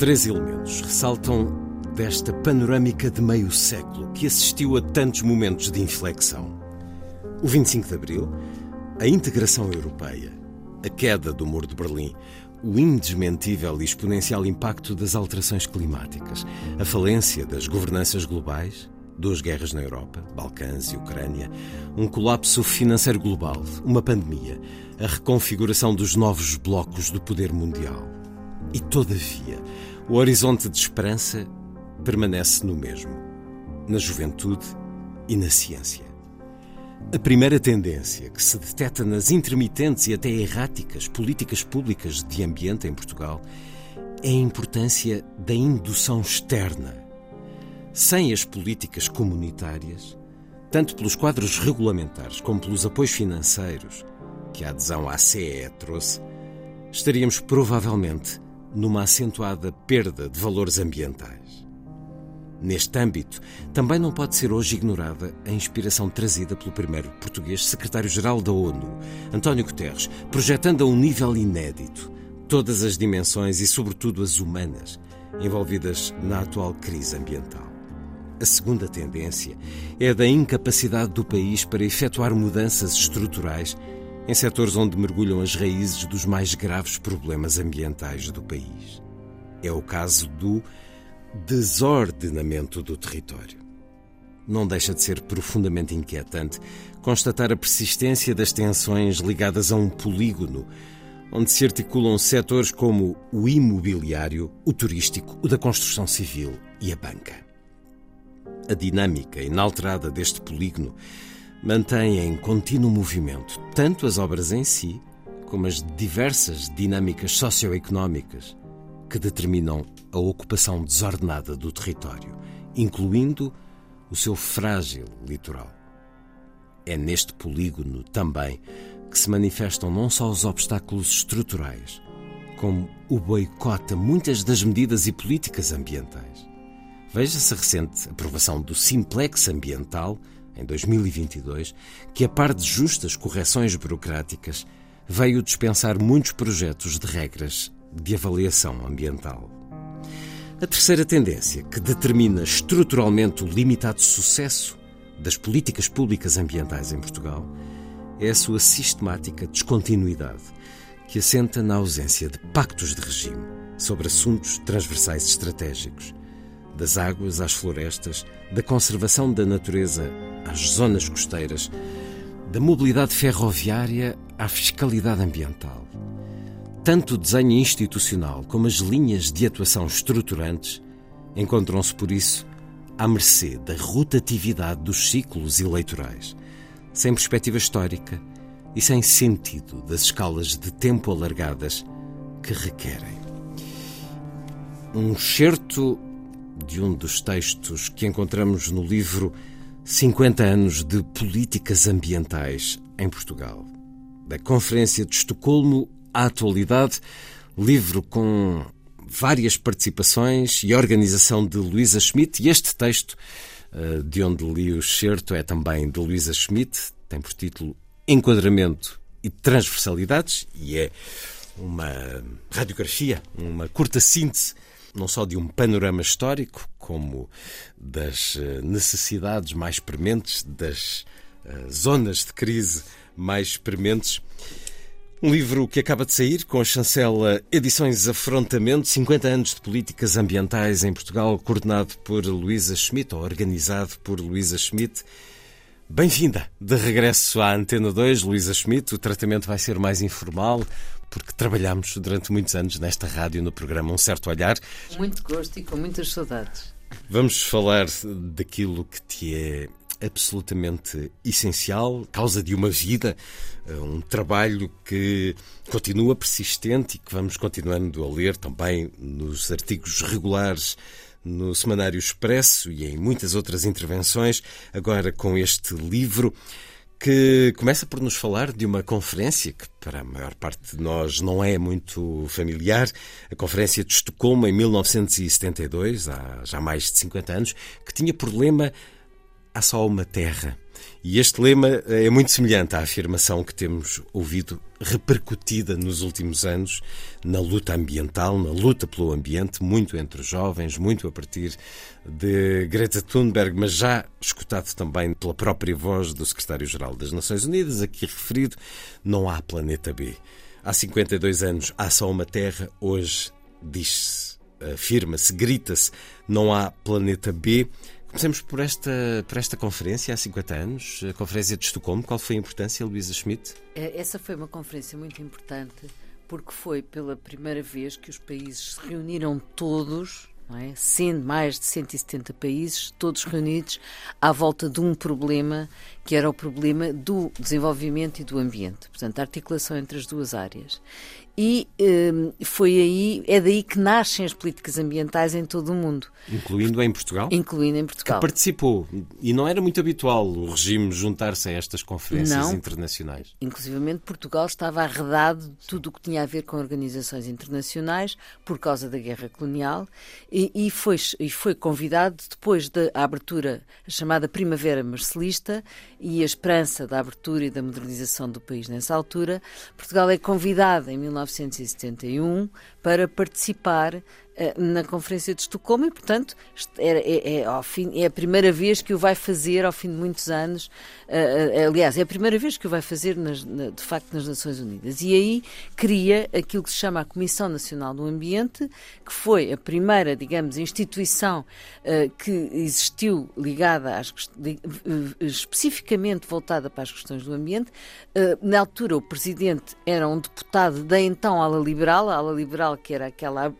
Três elementos ressaltam desta panorâmica de meio século que assistiu a tantos momentos de inflexão. O 25 de Abril, a integração europeia, a queda do Muro de Berlim, o indesmentível e exponencial impacto das alterações climáticas, a falência das governanças globais, duas guerras na Europa, Balcãs e Ucrânia, um colapso financeiro global, uma pandemia, a reconfiguração dos novos blocos do poder mundial. E, todavia, o horizonte de esperança permanece no mesmo, na juventude e na ciência. A primeira tendência que se detecta nas intermitentes e até erráticas políticas públicas de ambiente em Portugal é a importância da indução externa. Sem as políticas comunitárias, tanto pelos quadros regulamentares como pelos apoios financeiros que a adesão à CE trouxe, estaríamos provavelmente numa acentuada perda de valores ambientais. Neste âmbito, também não pode ser hoje ignorada a inspiração trazida pelo primeiro português secretário-geral da ONU, António Guterres, projetando a um nível inédito todas as dimensões e, sobretudo, as humanas envolvidas na atual crise ambiental. A segunda tendência é a da incapacidade do país para efetuar mudanças estruturais em setores onde mergulham as raízes dos mais graves problemas ambientais do país. É o caso do desordenamento do território. Não deixa de ser profundamente inquietante constatar a persistência das tensões ligadas a um polígono, onde se articulam setores como o imobiliário, o turístico, o da construção civil e a banca. A dinâmica inalterada deste polígono mantém em contínuo movimento tanto as obras em si, como as diversas dinâmicas socioeconómicas que determinam a ocupação desordenada do território, incluindo o seu frágil litoral. É neste polígono também que se manifestam não só os obstáculos estruturais, como o boicote a muitas das medidas e políticas ambientais. Veja-se a recente aprovação do Simplex Ambiental em 2022, que, a par de justas correções burocráticas, veio dispensar muitos projetos de regras de avaliação ambiental. A terceira tendência, que determina estruturalmente o limitado sucesso das políticas públicas ambientais em Portugal, é a sua sistemática descontinuidade, que assenta na ausência de pactos de regime sobre assuntos transversais estratégicos, das águas às florestas, da conservação da natureza às zonas costeiras, da mobilidade ferroviária à fiscalidade ambiental. Tanto o desenho institucional como as linhas de atuação estruturantes encontram-se, por isso, à mercê da rotatividade dos ciclos eleitorais, sem perspectiva histórica e sem sentido das escalas de tempo alargadas que requerem. Um certo de um dos textos que encontramos no livro 50 anos de políticas ambientais em Portugal. Da Conferência de Estocolmo à atualidade, livro com várias participações e organização de Luísa Schmidt, e este texto, eh, de onde li o excerto, é também de Luísa Schmidt, tem por título Enquadramento e Transversalidades, e é uma radiografia, uma curta síntese não só de um panorama histórico, como das eh, necessidades mais prementes, das eh, zonas de crise mais prementes. Um livro que acaba de sair com a chancela Edições Afrontamento, 50 anos de políticas ambientais em Portugal, coordenado por Luísa Schmidt, ou organizado por Luísa Schmidt. Bem-vinda de regresso à Antena 2, Luísa Schmidt. O tratamento vai ser mais informal, porque trabalhamos durante muitos anos nesta rádio, no programa Um Certo Olhar. Muito gosto e com muitas saudades. Vamos falar daquilo que te é absolutamente essencial, causa de uma vida, eh, um trabalho que continua persistente e que vamos continuando a ler também nos artigos regulares no Semanário Expresso e em muitas outras intervenções, agora com este livro que começa por nos falar de uma conferência que para a maior parte de nós não é muito familiar, a Conferência de Estocolmo em 1972, há já mais de 50 anos, que tinha por lema Há só uma terra. E este lema é muito semelhante à afirmação que temos ouvido repercutida nos últimos anos na luta ambiental, na luta pelo ambiente, muito entre os jovens, muito a partir de Greta Thunberg, mas já escutado também pela própria voz do secretário-geral das Nações Unidas, aqui referido, não há planeta B. Há 52 anos há só uma Terra, hoje diz-se, afirma-se, grita-se, não há planeta B. Comecemos por esta, por esta conferência há 50 anos, a Conferência de Estocolmo. Qual foi a importância, Luísa Schmidt? É, essa foi uma conferência muito importante porque foi pela primeira vez que os países se reuniram todos é? sendo mais de 170 países, todos reunidos à volta de um problema que era o problema do desenvolvimento e do ambiente, portanto, a articulação entre as duas áreas. E um, foi aí, é daí que nascem as políticas ambientais em todo o mundo. Incluindo em Portugal? Incluindo em Portugal. Que participou. E não era muito habitual o regime juntar-se a estas conferências não. internacionais. Inclusivamente Portugal estava arredado de tudo o que tinha a ver com organizações internacionais por causa da guerra colonial e, e foi, e foi convidado depois da abertura, a chamada Primavera Marcelista, e a esperança da abertura e da modernização do país nessa altura, Portugal é convidado em 1971 para participar na Conferência de Estocolmo e, portanto, é, é, é, fim, é a primeira vez que o vai fazer ao fim de muitos anos. Uh, aliás, é a primeira vez que o vai fazer, nas, na, de facto, nas Nações Unidas. E aí cria aquilo que se chama a Comissão Nacional do Ambiente, que foi a primeira, digamos, instituição que existiu ligada às especificamente voltada para as questões do ambiente. Na altura, o presidente era um deputado da então ala liberal, a ala liberal que era aquela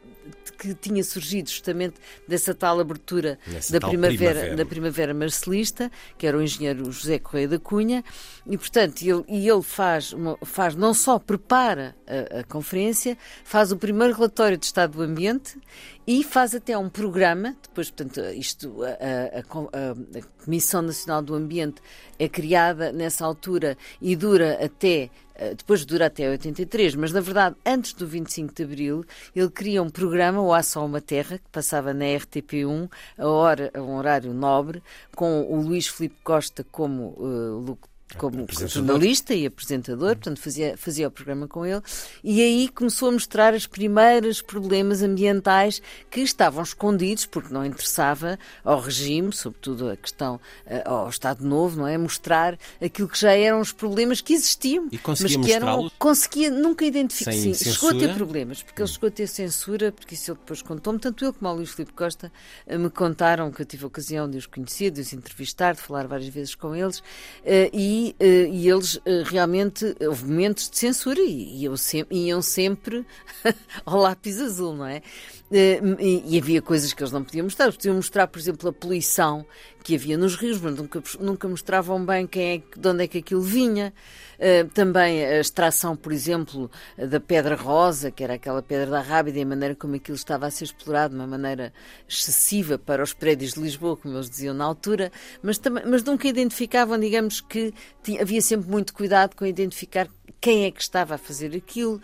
que tinha surgido justamente dessa tal abertura da tal primavera, primavera, da primavera marcelista, que era o engenheiro José Correia da Cunha, e portanto ele, e ele faz, uma, faz não só prepara a, a, conferência, faz o primeiro relatório de estado do ambiente e faz até um programa, depois, portanto, isto, a, a, a Comissão Nacional do Ambiente é criada nessa altura e dura até depois dura até 83, mas na verdade, antes do 25 de Abril, ele cria um programa, o Há Só Uma Terra, que passava na RTP1, a, hora, a um horário nobre, com o Luís Filipe Costa como uh, como jornalista e apresentador, portanto fazia, fazia o programa com ele, e aí começou a mostrar os primeiros problemas ambientais que estavam escondidos, porque não interessava ao regime, sobretudo a questão eh, ao Estado Novo, não é? Mostrar aquilo que já eram os problemas que existiam, e conseguia mas que eram. Conseguia nunca identificar. Sim, chegou a ter problemas, porque ele chegou a ter censura, porque isso ele depois contou-me, tanto ele como o Luís Filipe Costa eh, me contaram que eu tive a ocasião de os conhecer, de os entrevistar, de falar várias vezes com eles, eh, e e, uh, e eles uh, realmente houve momentos de censura e, e se, iam sempre ao lápis azul, não é? Uh, e, e, havia coisas que eles não podiam mostrar. Podiam mostrar, por exemplo, a poluição que havia nos rios, mas nunca, nunca mostravam bem quem é, de onde é que aquilo vinha. Uh, também a extração, por exemplo, da pedra rosa, que era aquela pedra da rábida, e a maneira como aquilo estava a ser explorado de uma maneira excessiva para os prédios de Lisboa, como eles diziam na altura, mas, também, mas nunca identificavam, digamos que tinha, havia sempre muito cuidado com identificar quem é que estava a fazer aquilo,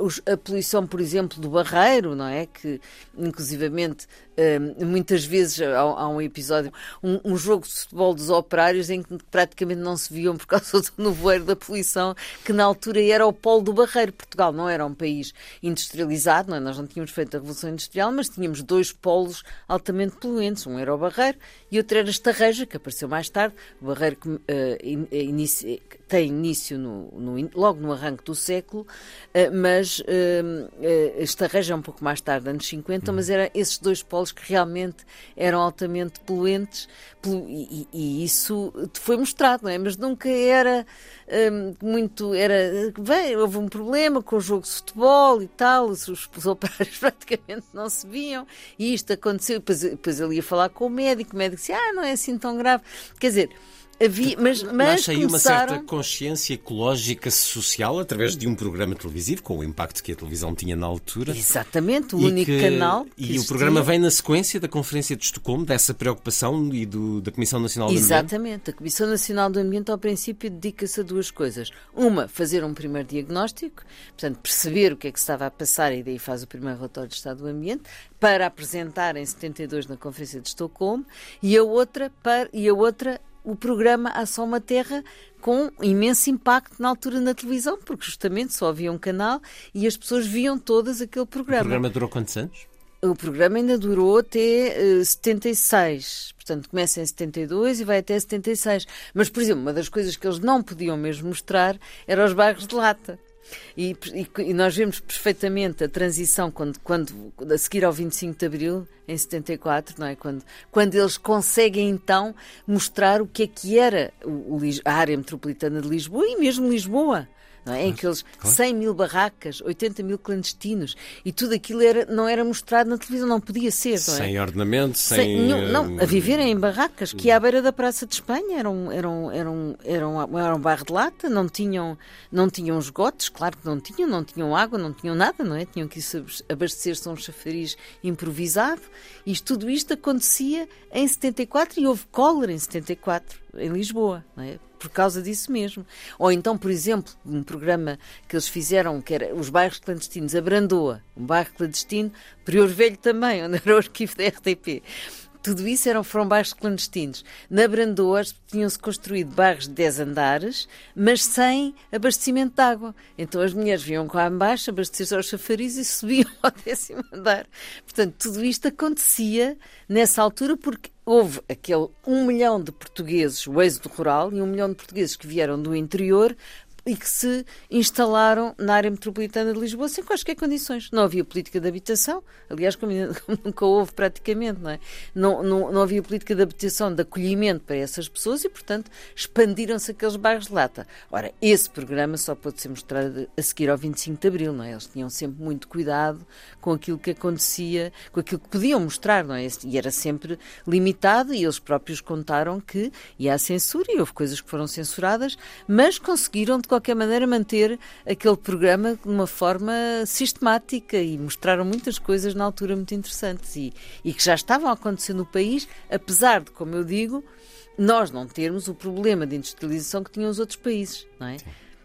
os, a poluição, por exemplo, do barreiro, não é? Que, inclusivamente, uh, muitas vezes há, um episódio, um, jogo de futebol dos operários em que praticamente não se viam por causa do nevoeiro da poluição, que na altura era o polo do barreiro. Portugal não era um país industrializado, não é? nós não tínhamos feito a Revolução Industrial, mas tínhamos dois polos altamente poluentes. Um era o barreiro e outro era a Estarreja, que apareceu mais tarde. O barreiro que uh, in, inicia, tem início no, no logo no arranque do século, uh, mas uh, este arranjo é um pouco mais tarde, anos 50, uhum. mas eram esses dois polos que realmente eram altamente poluentes e, e, isso foi mostrado, não é? Mas nunca era muito. Era, bem, houve um problema com o jogo de futebol e tal, os, os operários praticamente não se viam, e isto aconteceu. Depois, depois ele ia falar com o médico, o médico disse: Ah, não é assim tão grave. Quer dizer Havia, mas, mas Nasce aí começaram... uma certa consciência ecológica social através de um programa televisivo, com o impacto que a televisão tinha na altura. Exatamente, o único que... canal. e existia. o programa vem na sequência da Conferência de Estocolmo, dessa preocupação e do, da Comissão Nacional do Exatamente. Ambiente. Exatamente, a Comissão Nacional do Ambiente, ao princípio, dedica-se a duas coisas. Uma, fazer um primeiro diagnóstico, portanto, perceber o que é que se estava a passar e daí faz o primeiro relatório de Estado do Ambiente, para apresentar em 72 na Conferência de Estocolmo, e a outra, para, e a outra o programa Ação Uma Terra com imenso impacto na altura na televisão, porque justamente só havia um canal e as pessoas viam todas aquele programa. O programa durou quantos anos? O programa ainda durou até uh, eh, 76. Portanto, começa em 72 e vai até 76. Mas, por exemplo, uma das coisas que eles não podiam mesmo mostrar era os bairros de lata. E, e, e, nós vemos perfeitamente a transição quando, quando, a seguir ao 25 de Abril, em 74, não é? Quando, quando eles conseguem então mostrar o que é que era o, o, a área metropolitana de Lisboa e mesmo Lisboa não é? em aqueles claro. 100 mil barracas, 80 mil clandestinos, e tudo aquilo era, não era mostrado na televisão, não podia ser. Não é? Sem ordenamento, sem. sem nenhum, não, a viverem em barracas, que à beira da Praça de Espanha, eram, eram, eram, eram, eram um barro de lata, não tinham, não tinham esgotos, claro que não tinham, não tinham água, não tinham nada, não é? Tinham que abastecer-se a um chafariz improvisado, e tudo isto acontecia em 74 e houve cólera em 74, em Lisboa, não é? Por causa disso mesmo. Ou então, por exemplo, um programa que eles fizeram, que era os bairros clandestinos, a Brandoa, um bairro clandestino, Prior Velho também, onde era o arquivo da RTP. Tudo isso eram, foram bairros clandestinos. Na Brandoa tinham-se construído bairros de 10 andares, mas sem abastecimento de água. Então as mulheres vinham cá embaixo, abastecer-se aos chafariz e subiam ao décimo andar. Portanto, tudo isto acontecia nessa altura porque houve aquele um milhão de portugueses, o êxodo rural, e um milhão de portugueses que vieram do interior e que se instalaram na área metropolitana de Lisboa sem quaisquer condições. Não havia política de habitação, aliás, como nunca houve praticamente, não é? Não, não, não havia política de habitação, de acolhimento para essas pessoas e, portanto, expandiram-se aqueles bairros de lata. Ora, esse programa só pode ser mostrado a seguir ao 25 de Abril, não é? Eles tinham sempre muito cuidado com aquilo que acontecia, com aquilo que podiam mostrar, não é? E era sempre limitado e eles próprios contaram que ia à censura e houve coisas que foram censuradas, mas conseguiram de qualquer maneira, manter aquele programa de uma forma sistemática e mostraram muitas coisas na altura muito interessantes e, e que já estavam a acontecer no país, apesar de, como eu digo, nós não termos o problema de industrialização que tinham os outros países, não é?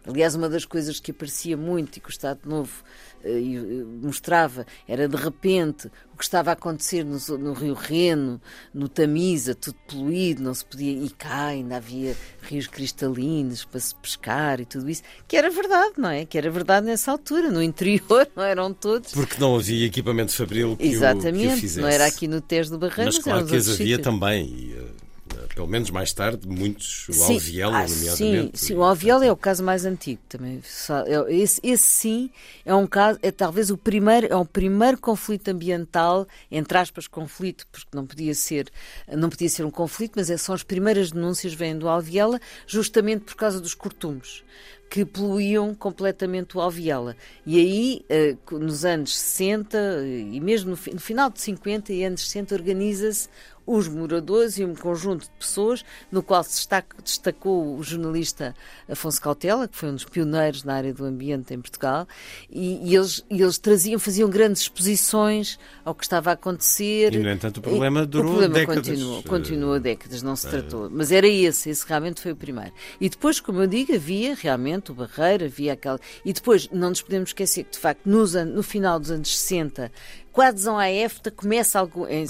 Aliás, uma das coisas que aparecia muito e que o Estado Novo uh, mostrava era de repente o que estava a acontecer no, no, Rio Reno, no Tamisa, tudo poluído, não se podia. E cá ainda havia rios cristalinos para se pescar e tudo isso, que era verdade, não é? Que era verdade nessa altura. No interior não eram todos. Porque não havia equipamento fabril que, Exatamente, o, que o fizesse. não era aqui no Tejo do Barreiro. Mas claro que as havia também. E, uh pelo menos mais tarde, muitos, o sim, Alviela, ah, nomeadamente. Sim, sim, o Alviela é o caso mais antigo também. É, esse, esse sim é um caso, é talvez o primeiro, é o primeiro conflito ambiental, entre aspas, conflito, porque não podia ser, não podia ser um conflito, mas é, são as primeiras denúncias vêm do Alviela, justamente por causa dos cortumes que poluíam completamente o Alviela. E aí, eh, nos anos 60 e mesmo no final de 50 e anos 60, organiza-se os moradores e um conjunto de pessoas, no qual se destacou o jornalista Afonso Cautela, que foi um dos pioneiros na área do ambiente em Portugal, e, e eles, e eles traziam, faziam grandes exposições ao que estava a acontecer. E, no entanto, o problema durou o problema décadas. Continuou, continuou décadas, não se uh, tratou. Mas era esse, esse realmente foi o primeiro. E depois, como eu digo, havia realmente o Barreiro, havia aquela... E depois, não nos podemos esquecer que, de facto, nos, no final dos anos 60, com a adesão à EFTA começa algo, em,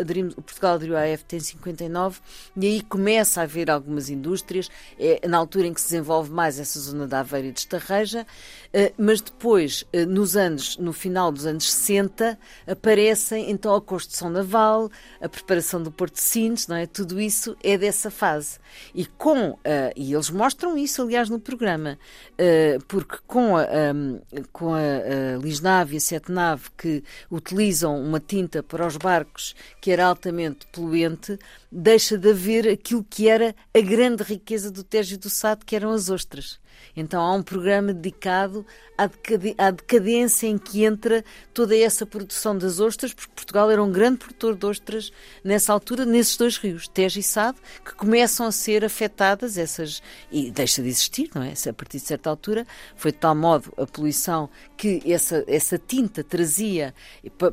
aderimos, Portugal aderiu à EFTA em 59 e aí começa a haver algumas indústrias, é na altura em que se desenvolve mais essa zona da Aveira e de Estarreja, eh, mas depois, eh, nos anos, no final dos anos 60, aparecem então a construção naval, a preparação do Porto de Sines, não é? Tudo isso é dessa fase. E com, uh, e eles mostram isso, aliás, no programa, uh, porque com a, um, com a, a Lisnave e a Setnave, que utilizam uma tinta para os barcos que era altamente poluente, deixa de haver aquilo que era a grande riqueza do Tejo do Sado, que eram as ostras. Então há um programa dedicado à, decadência em que entra toda essa produção das ostras, porque Portugal era um grande produtor de ostras nessa altura, nesses dois rios, Tejo e Sado, que começam a ser afetadas, essas e deixa de existir, não é? A partir de certa altura, foi de tal modo a poluição que essa, essa tinta trazia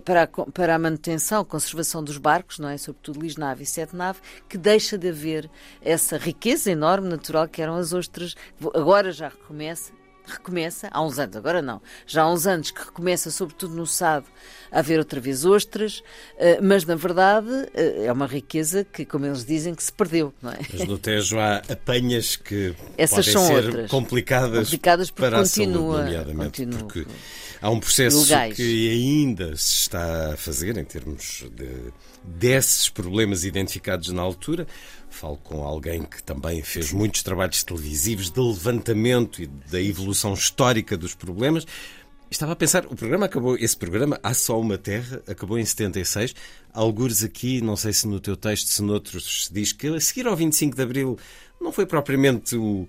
para a, para a manutenção, conservação dos barcos, não é? Sobretudo Lisnave e Sete Nave, que deixa de haver essa riqueza enorme natural que eram as ostras. Agora já recomeça, recomeça, há uns anos, agora não, já há uns anos que recomeça, sobretudo no Sado, a haver outra vez ostras, eh, mas na verdade eh, é uma riqueza que, como eles dizem, que se perdeu, não é? Mas no Tejo há apanhas que Essas podem são ser outras. complicadas, complicadas para continua, a saúde, nomeadamente, continua, porque há um processo que ainda se está a fazer em termos de, desses problemas identificados na altura, Falo com alguém que também fez muitos trabalhos televisivos de levantamento e da evolução histórica dos problemas. Estava a pensar, o programa acabou, esse programa, Há Só Uma Terra, acabou em 76. Algures aqui, não sei se no teu texto, se noutros, se diz que a seguir ao 25 de Abril não foi propriamente o,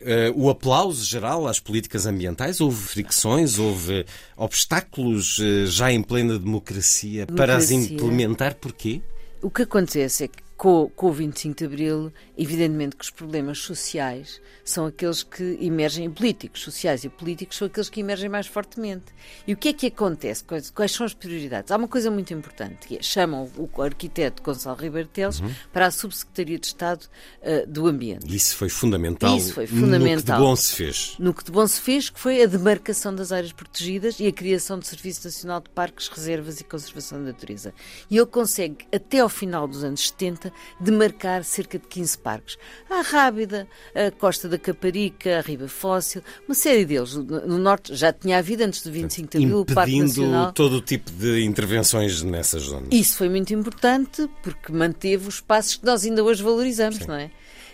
Uh, o aplauso geral às políticas ambientais? Houve fricções, houve obstáculos uh, já em plena democracia, democracia, para as implementar? Porquê? O que acontece é que com, com o 25 de Abril, evidentemente que os problemas sociais são aqueles que emergem, políticos, sociais e políticos, são aqueles que emergem mais fortemente. E o que é que acontece? Quais, quais são as prioridades? Há uma coisa muito importante, que é, chamam o arquiteto Gonçalo Ribeiro Teles uhum. para a Subsecretaria de Estado uh, do Ambiente. Isso foi fundamental. Isso foi fundamental. No que de bom se fez. No que de bom se fez, que foi a demarcação das áreas protegidas e a criação do Serviço Nacional de Parques, Reservas e Conservação da Natureza. E ele consegue, até ao final dos anos 70, demarcar cerca de 15 parques. A Rábida, a Costa da Caparica, a Riba Fóssil, uma série deles. No norte já tinha havido antes do 25 de Abril, o Parque Nacional. todo o tipo de intervenções nessas zonas. Isso foi muito importante porque manteve os espaços que nós ainda hoje valorizamos, Sim. não é?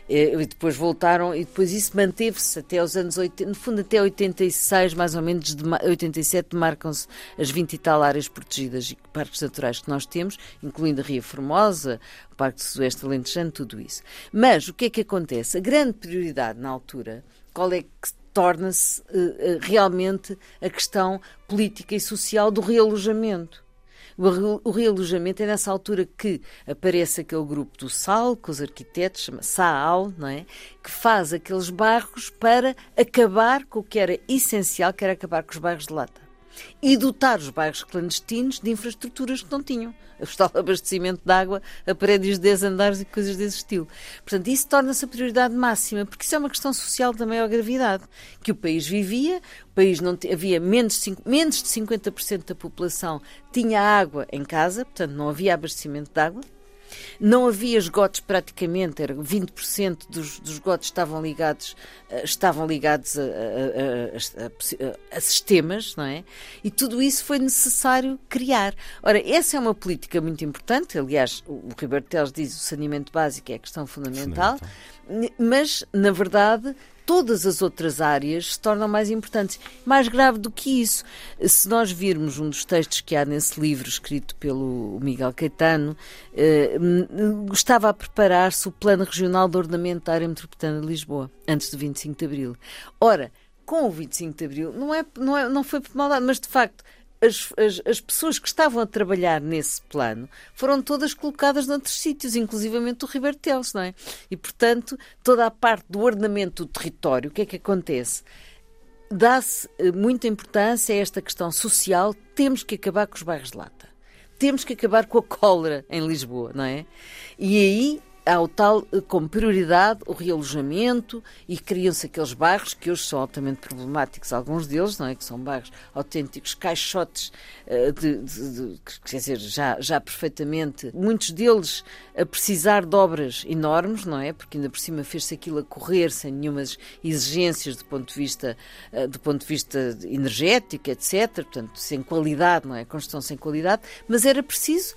E depois voltaram, e depois isso manteve-se até os anos 80, no fundo até 86, mais ou menos, de 87, marcam-se as 20 e tal áreas protegidas e parques naturais que nós temos, incluindo a Ria Formosa, o Parque do Sudoeste Alentejano, tudo isso. Mas o que é que acontece? A grande prioridade na altura, qual é que torna-se uh, realmente a questão política e social do realojamento. O realojamento é nessa altura que aparece aquele grupo do SAL, com os arquitetos, chama SAAL, não é? Que faz aqueles bairros para acabar com o que era essencial, que era acabar com os bairros de lata e dotar os bairros clandestinos de infraestruturas que não tinham. O abastecimento de água a prédios de 10 andares e coisas desse estilo. Portanto, isso torna-se a prioridade máxima, porque isso é uma questão social de maior gravidade. Que o país vivia, o país não havia menos de, menos de 50% da população tinha água em casa, portanto não havia abastecimento de água. Não havia esgotos praticamente, era 20% dos, dos esgotos estavam ligados, eh, estavam ligados a, a, a, a, sistemas, não é? E tudo isso foi necessário criar. Ora, essa é uma política muito importante, aliás, o, o Ribeiro Teles diz o saneamento básico é a questão fundamental, fundamental. mas, na verdade, todas as outras áreas se tornam mais importantes. Mais grave do que isso, se nós virmos um dos textos que há nesse livro escrito pelo Miguel Caetano, eh, estava a preparar-se o Plano Regional de Ordenamento da Área Metropolitana de Lisboa, antes do 25 de Abril. Ora, com o 25 de Abril, não, é, não, é, não foi por maldade, mas de facto as, as, as, pessoas que estavam a trabalhar nesse plano foram todas colocadas noutros sítios, inclusivamente o Ribeiro Teles, não é? E, portanto, toda a parte do ordenamento do território, o que é que acontece? Dá-se eh, muita importância a esta questão social, temos que acabar com os bairros de lata. Temos que acabar com a cólera em Lisboa, não é? E aí há o tal eh, como prioridade o realojamento e criam-se aqueles bairros que hoje são altamente problemáticos, alguns deles, não é? Que são bairros autênticos caixotes uh, de, de, de, quer dizer, já, já perfeitamente, muitos deles a precisar de obras enormes, não é? Porque ainda por cima fez-se aquilo a correr sem nenhumas exigências do ponto de vista, uh, do ponto de vista energético, etc. Portanto, sem qualidade, não é? Construção sem qualidade, mas era preciso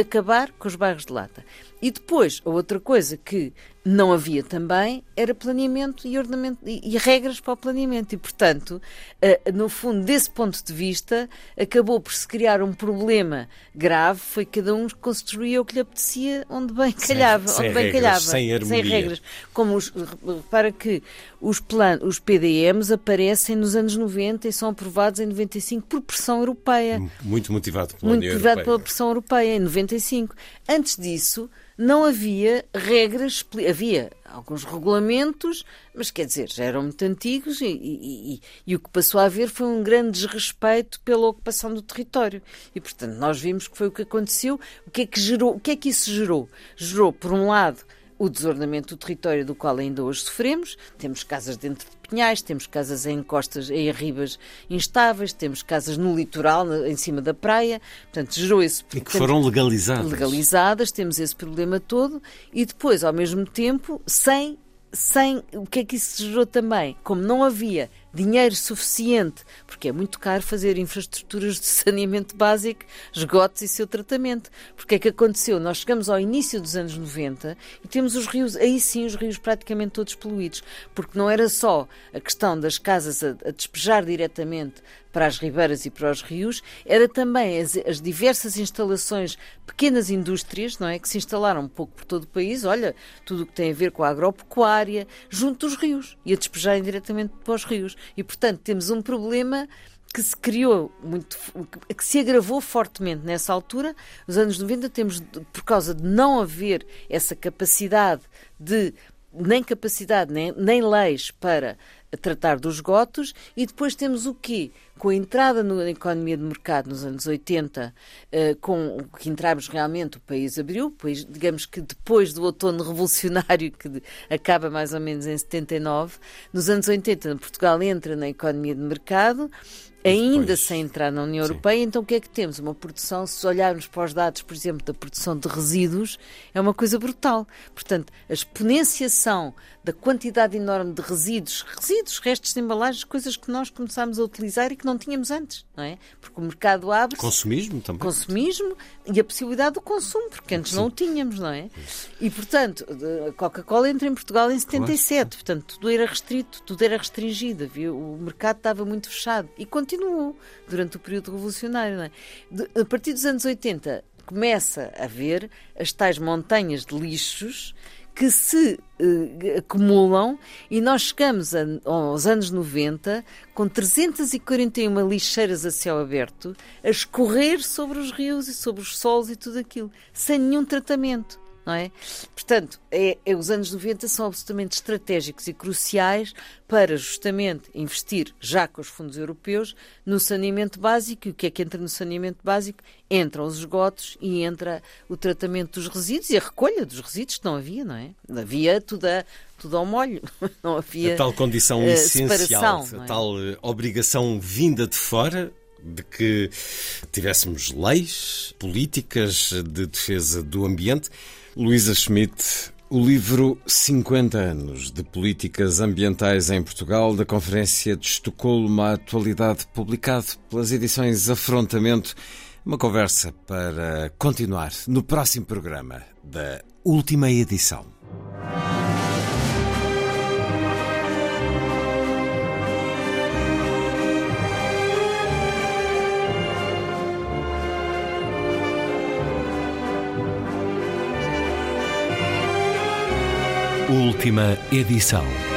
acabar com os bairros de lata. E depois, a outra coisa que não havia também era planeamento e ordenamento e, regras para o planeamento. E, portanto, uh, no fundo, desse ponto de vista, acabou por se criar um problema grave. Foi cada um construía o que lhe apetecia, onde bem calhava. Sem, onde bem regras, calhava. Sem, sem regras. Como os, repara que os, plan, os PDMs aparecem nos anos 90 e são aprovados em 95 por pressão europeia. Muito motivado pela Muito União motivado Europeia. pela pressão europeia, em 95. Antes disso não havia regras, havia alguns regulamentos, mas quer dizer, já eram muito antigos e, e, e, e, o que passou a haver foi um grande desrespeito pela ocupação do território. E, portanto, nós vimos que foi o que aconteceu. O que é que gerou? O que é que isso gerou? Gerou, por um lado, o desordenamento do território do qual ainda hoje sofremos. Temos casas dentro de pinhais, temos casas em costas, em ribas instáveis, temos casas no litoral, em cima da praia. Portanto, gerou esse E que foram legalizadas. Legalizadas, temos esse problema todo e depois, ao mesmo tempo, sem sem o que é que isso gerou também? Como não havia dinheiro suficiente, porque é muito caro fazer infraestruturas de saneamento básico, esgotos e seu tratamento. Porque é que aconteceu? Nós chegamos ao início dos anos 90 e temos os rios, aí sim os rios praticamente todos poluídos, porque não era só a questão das casas a, a despejar diretamente para as ribeiras e para os rios, era também as, as, diversas instalações, pequenas indústrias, não é, que se instalaram um pouco por todo o país, olha, tudo o que tem a ver com a agropecuária, junto dos rios, e a despejarem diretamente para os rios. E, portanto, temos um problema que se criou muito, que se agravou fortemente nessa altura. Nos anos 90 temos, por causa de não haver essa capacidade de nem capacidade, nem, nem leis para tratar dos esgotos, e depois temos o quê? Com a entrada na economia de mercado nos anos 80, uh, com que entramos realmente, o país abriu, pois, digamos que depois do outono revolucionário, que acaba mais ou menos em 79, nos anos 80 Portugal entra na economia de mercado, ainda depois, sem entrar na União sim. Europeia, então o que é que temos? Uma produção, se olharmos para os dados, por exemplo, da produção de resíduos, é uma coisa brutal. Portanto, a exponenciação da quantidade enorme de resíduos, resíduos, restos de embalagens, coisas que nós começámos a utilizar e que não tínhamos antes, não é? Porque o mercado abre. Consumismo também. Consumismo e a possibilidade do consumo, porque antes sim. não o tínhamos, não é? E, portanto, a Coca-Cola entra em Portugal em 77, claro. portanto, tudo era restrito, tudo era restringido, viu? o mercado estava muito fechado e continuou durante o período revolucionário, não é? De, a partir dos anos 80 começa a haver as tais montanhas de lixos que se uh, acumulam e nós chegamos a, aos anos 90 com 341 lixeiras a céu aberto a escorrer sobre os rios e sobre os solos e tudo aquilo, sem nenhum tratamento não é? Portanto, é, é, os anos 90 são absolutamente estratégicos e cruciais para justamente investir, já com os fundos europeus, no saneamento básico. E o que é que entra no saneamento básico? Entram os esgotos e entra o tratamento dos resíduos e a recolha dos resíduos que não havia, não é? Havia tudo, a, tudo ao molho, não havia. A tal condição uh, essencial, é? a tal uh, obrigação vinda de fora de que tivéssemos leis, políticas de defesa do ambiente. Luísa Schmidt, o livro 50 anos de políticas ambientais em Portugal, da Conferência de Estocolmo à Atualidade, publicado pelas edições Afrontamento. Uma conversa para continuar no próximo programa da última edição. Última edição.